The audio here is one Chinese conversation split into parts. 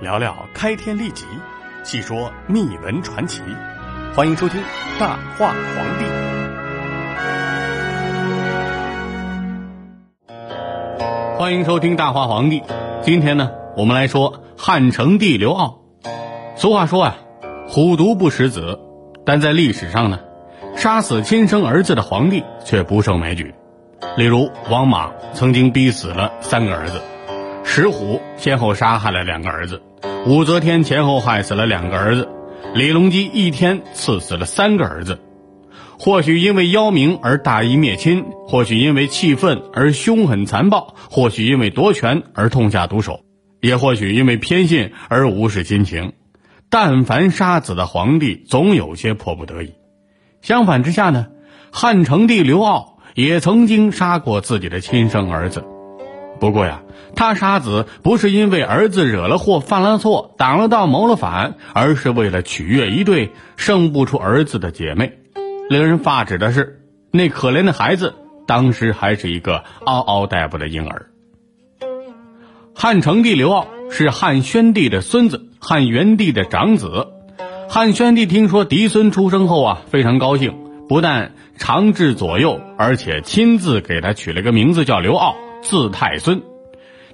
聊聊开天立即，细说秘闻传奇。欢迎收听《大话皇帝》。欢迎收听《大话皇帝》。今天呢，我们来说汉成帝刘骜。俗话说啊，虎毒不食子，但在历史上呢，杀死亲生儿子的皇帝却不胜枚举。例如，王莽曾经逼死了三个儿子，石虎先后杀害了两个儿子，武则天前后害死了两个儿子，李隆基一天赐死了三个儿子。或许因为邀名而大义灭亲，或许因为气愤而凶狠残暴，或许因为夺权而痛下毒手，也或许因为偏信而无视亲情。但凡杀子的皇帝，总有些迫不得已。相反之下呢，汉成帝刘骜也曾经杀过自己的亲生儿子。不过呀，他杀子不是因为儿子惹了祸、犯了错、挡了道、谋了反，而是为了取悦一对生不出儿子的姐妹。令人发指的是，那可怜的孩子当时还是一个嗷嗷待哺的婴儿。汉成帝刘骜是汉宣帝的孙子。汉元帝的长子，汉宣帝听说嫡孙出生后啊，非常高兴，不但长治左右，而且亲自给他取了个名字叫刘骜，字太孙。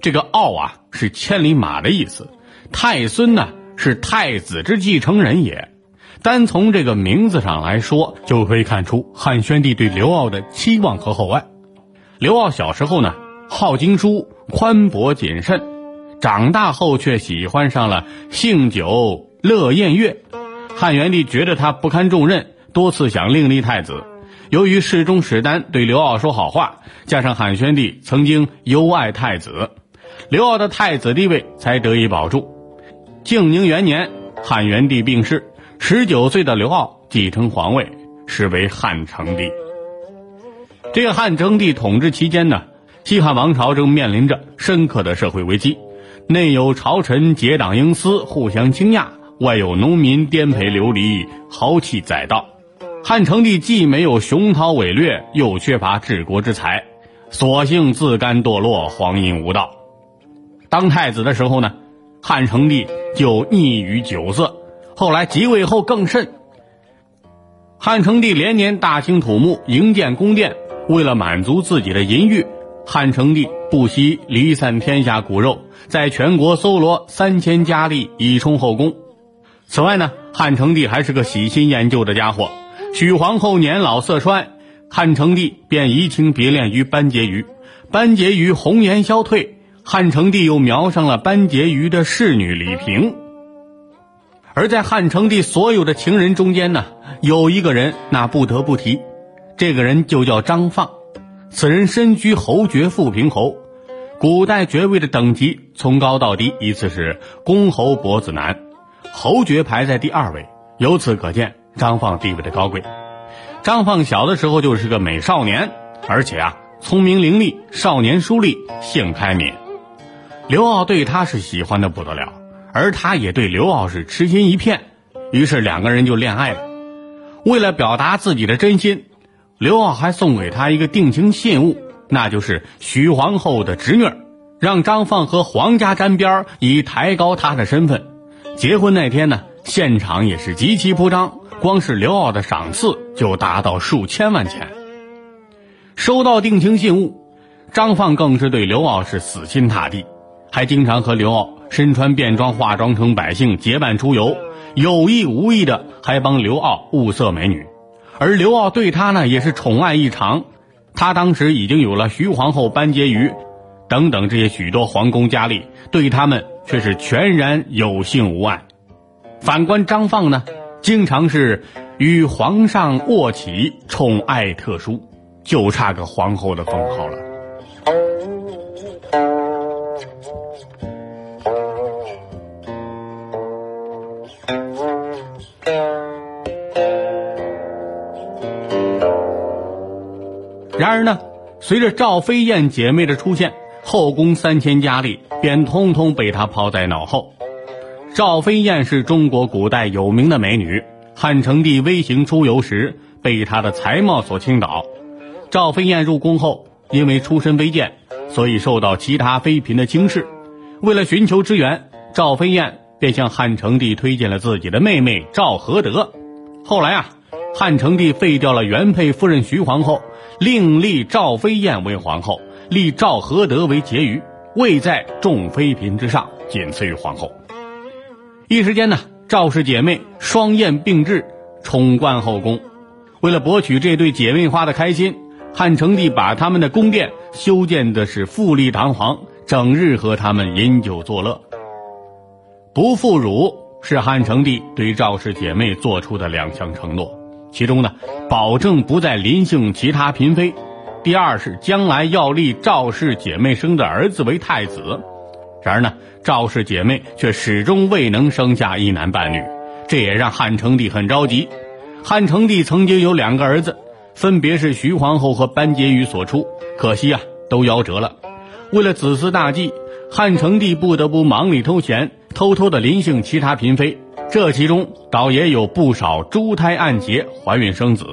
这个傲啊是千里马的意思，太孙呢是太子之继承人也。单从这个名字上来说，就可以看出汉宣帝对刘骜的期望和厚爱。刘骜小时候呢，好经书，宽博谨慎。长大后却喜欢上了性酒乐宴乐，汉元帝觉得他不堪重任，多次想另立太子。由于侍中史丹对刘骜说好话，加上汉宣帝曾经优爱太子，刘骜的太子地位才得以保住。静宁元年，汉元帝病逝，十九岁的刘骜继承皇位，是为汉成帝。这个汉成帝统治期间呢，西汉王朝正面临着深刻的社会危机。内有朝臣结党营私，互相倾轧；外有农民颠沛流离，豪气载道。汉成帝既没有雄韬伟略，又缺乏治国之才，索性自甘堕落，荒淫无道。当太子的时候呢，汉成帝就溺于酒色；后来即位后更甚。汉成帝连年大兴土木，营建宫殿，为了满足自己的淫欲。汉成帝不惜离散天下骨肉，在全国搜罗三千佳丽以充后宫。此外呢，汉成帝还是个喜新厌旧的家伙。许皇后年老色衰，汉成帝便移情别恋于班婕妤。班婕妤红颜消退，汉成帝又瞄上了班婕妤的侍女李萍。而在汉成帝所有的情人中间呢，有一个人那不得不提，这个人就叫张放。此人身居侯爵富平侯，古代爵位的等级从高到低依次是公侯伯子男，侯爵排在第二位。由此可见张放地位的高贵。张放小的时候就是个美少年，而且啊聪明伶俐，少年疏立，性开敏。刘骜对他是喜欢的不得了，而他也对刘骜是痴心一片，于是两个人就恋爱了。为了表达自己的真心。刘骜还送给他一个定情信物，那就是徐皇后的侄女，让张放和皇家沾边，以抬高他的身份。结婚那天呢，现场也是极其铺张，光是刘骜的赏赐就达到数千万钱。收到定情信物，张放更是对刘骜是死心塌地，还经常和刘骜身穿便装，化妆成百姓结伴出游，有意无意的还帮刘骜物色美女。而刘骜对他呢也是宠爱异常，他当时已经有了徐皇后班婕妤，等等这些许多皇宫佳丽，对他们却是全然有幸无爱。反观张放呢，经常是与皇上卧起，宠爱特殊，就差个皇后的封号了。然而呢，随着赵飞燕姐妹的出现，后宫三千佳丽便通通被他抛在脑后。赵飞燕是中国古代有名的美女，汉成帝微行出游时被她的才貌所倾倒。赵飞燕入宫后，因为出身卑贱，所以受到其他妃嫔的轻视。为了寻求支援，赵飞燕便向汉成帝推荐了自己的妹妹赵合德。后来啊，汉成帝废掉了原配夫人徐皇后，另立赵飞燕为皇后，立赵合德为婕妤，位在众妃嫔之上，仅次于皇后。一时间呢，赵氏姐妹双燕并至，宠冠后宫。为了博取这对姐妹花的开心，汉成帝把他们的宫殿修建的是富丽堂皇，整日和他们饮酒作乐。不负辱是汉成帝对赵氏姐妹做出的两项承诺，其中呢，保证不再临幸其他嫔妃；第二是将来要立赵氏姐妹生的儿子为太子。然而呢，赵氏姐妹却始终未能生下一男半女，这也让汉成帝很着急。汉成帝曾经有两个儿子，分别是徐皇后和班婕妤所出，可惜啊，都夭折了。为了子嗣大计，汉成帝不得不忙里偷闲，偷偷的临幸其他嫔妃。这其中倒也有不少珠胎暗结，怀孕生子。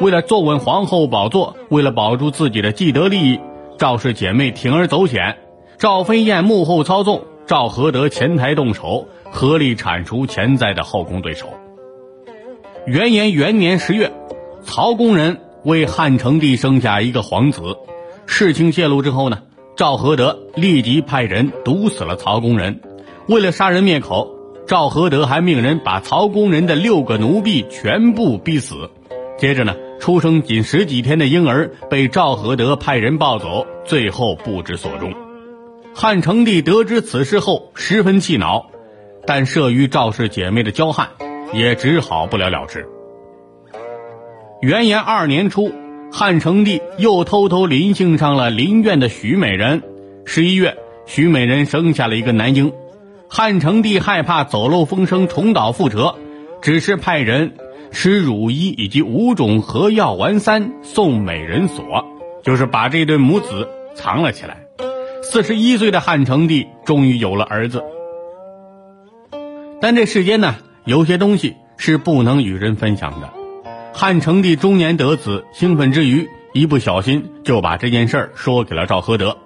为了坐稳皇后宝座，为了保住自己的既得利益，赵氏姐妹铤而走险。赵飞燕幕后操纵，赵合德前台动手，合力铲除潜在的后宫对手。元延元年十月，曹公人为汉成帝生下一个皇子。事情泄露之后呢，赵合德立即派人毒死了曹公人。为了杀人灭口，赵合德还命人把曹公人的六个奴婢全部逼死。接着呢，出生仅十几天的婴儿被赵合德派人抱走，最后不知所终。汉成帝得知此事后十分气恼，但慑于赵氏姐妹的娇悍，也只好不了了之。元延二年初，汉成帝又偷偷临幸上了林苑的许美人。十一月，许美人生下了一个男婴。汉成帝害怕走漏风声重蹈覆辙，只是派人施乳衣以及五种合药丸三送美人所，就是把这对母子藏了起来。四十一岁的汉成帝终于有了儿子，但这世间呢，有些东西是不能与人分享的。汉成帝中年得子，兴奋之余，一不小心就把这件事儿说给了赵合德。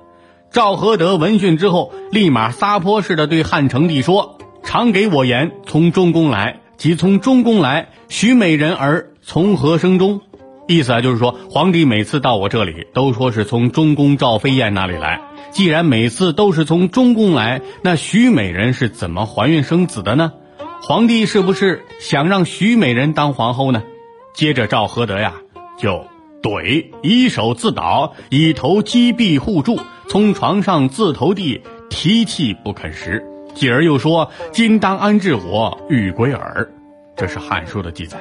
赵合德闻讯之后，立马撒泼似的对汉成帝说：“常给我言，从中宫来，即从中宫来。许美人儿从何生中？”意思啊，就是说皇帝每次到我这里，都说是从中宫赵飞燕那里来。既然每次都是从中宫来，那徐美人是怎么怀孕生子的呢？皇帝是不是想让徐美人当皇后呢？接着赵合德呀就怼，以手自倒，以头击壁护住，从床上自投地，提气不肯食。继而又说：“今当安置我，欲归耳。”这是《汉书》的记载，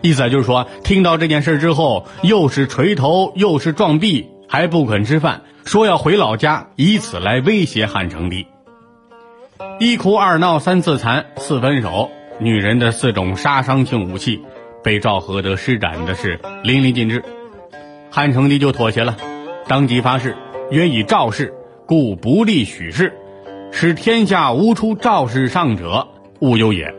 意思就是说，听到这件事之后，又是捶头，又是撞壁，还不肯吃饭。说要回老家，以此来威胁汉成帝。一哭二闹三自残四分手，女人的四种杀伤性武器被赵合德施展的是淋漓尽致。汉成帝就妥协了，当即发誓：愿以赵氏，故不立许氏，使天下无出赵氏上者，勿忧也。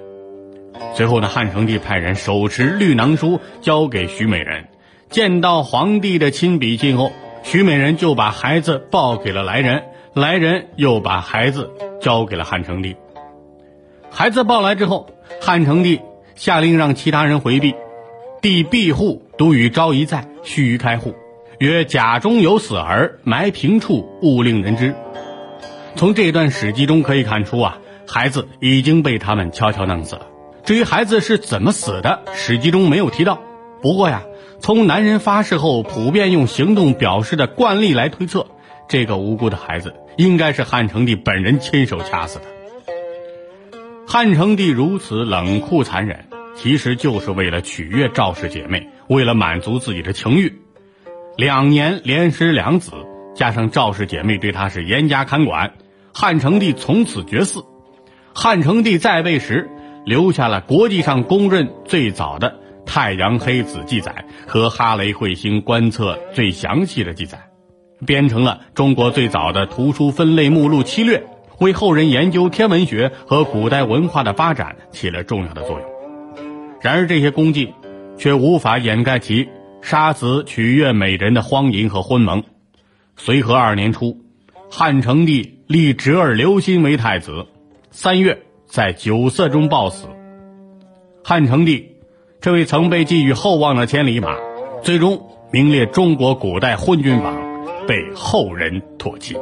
随后呢，汉成帝派人手持绿囊书交给徐美人，见到皇帝的亲笔信后。徐美人就把孩子抱给了来人，来人又把孩子交给了汉成帝。孩子抱来之后，汉成帝下令让其他人回避，帝闭户，独与昭仪在，须臾开户，曰：“甲中有死儿，埋平处，勿令人知。”从这段史记中可以看出啊，孩子已经被他们悄悄弄死了。至于孩子是怎么死的，史记中没有提到。不过呀。从男人发誓后普遍用行动表示的惯例来推测，这个无辜的孩子应该是汉成帝本人亲手掐死的。汉成帝如此冷酷残忍，其实就是为了取悦赵氏姐妹，为了满足自己的情欲。两年连失两子，加上赵氏姐妹对他是严加看管，汉成帝从此绝嗣。汉成帝在位时，留下了国际上公认最早的。太阳黑子记载和哈雷彗星观测最详细的记载，编成了中国最早的图书分类目录《七略》，为后人研究天文学和古代文化的发展起了重要的作用。然而，这些功绩却无法掩盖其杀死取悦美人的荒淫和昏蒙。随和二年初，汉成帝立侄儿刘歆为太子，三月在酒色中暴死。汉成帝，这位曾被寄予厚望的千里马最终名列中国古代昏君榜被后人唾弃。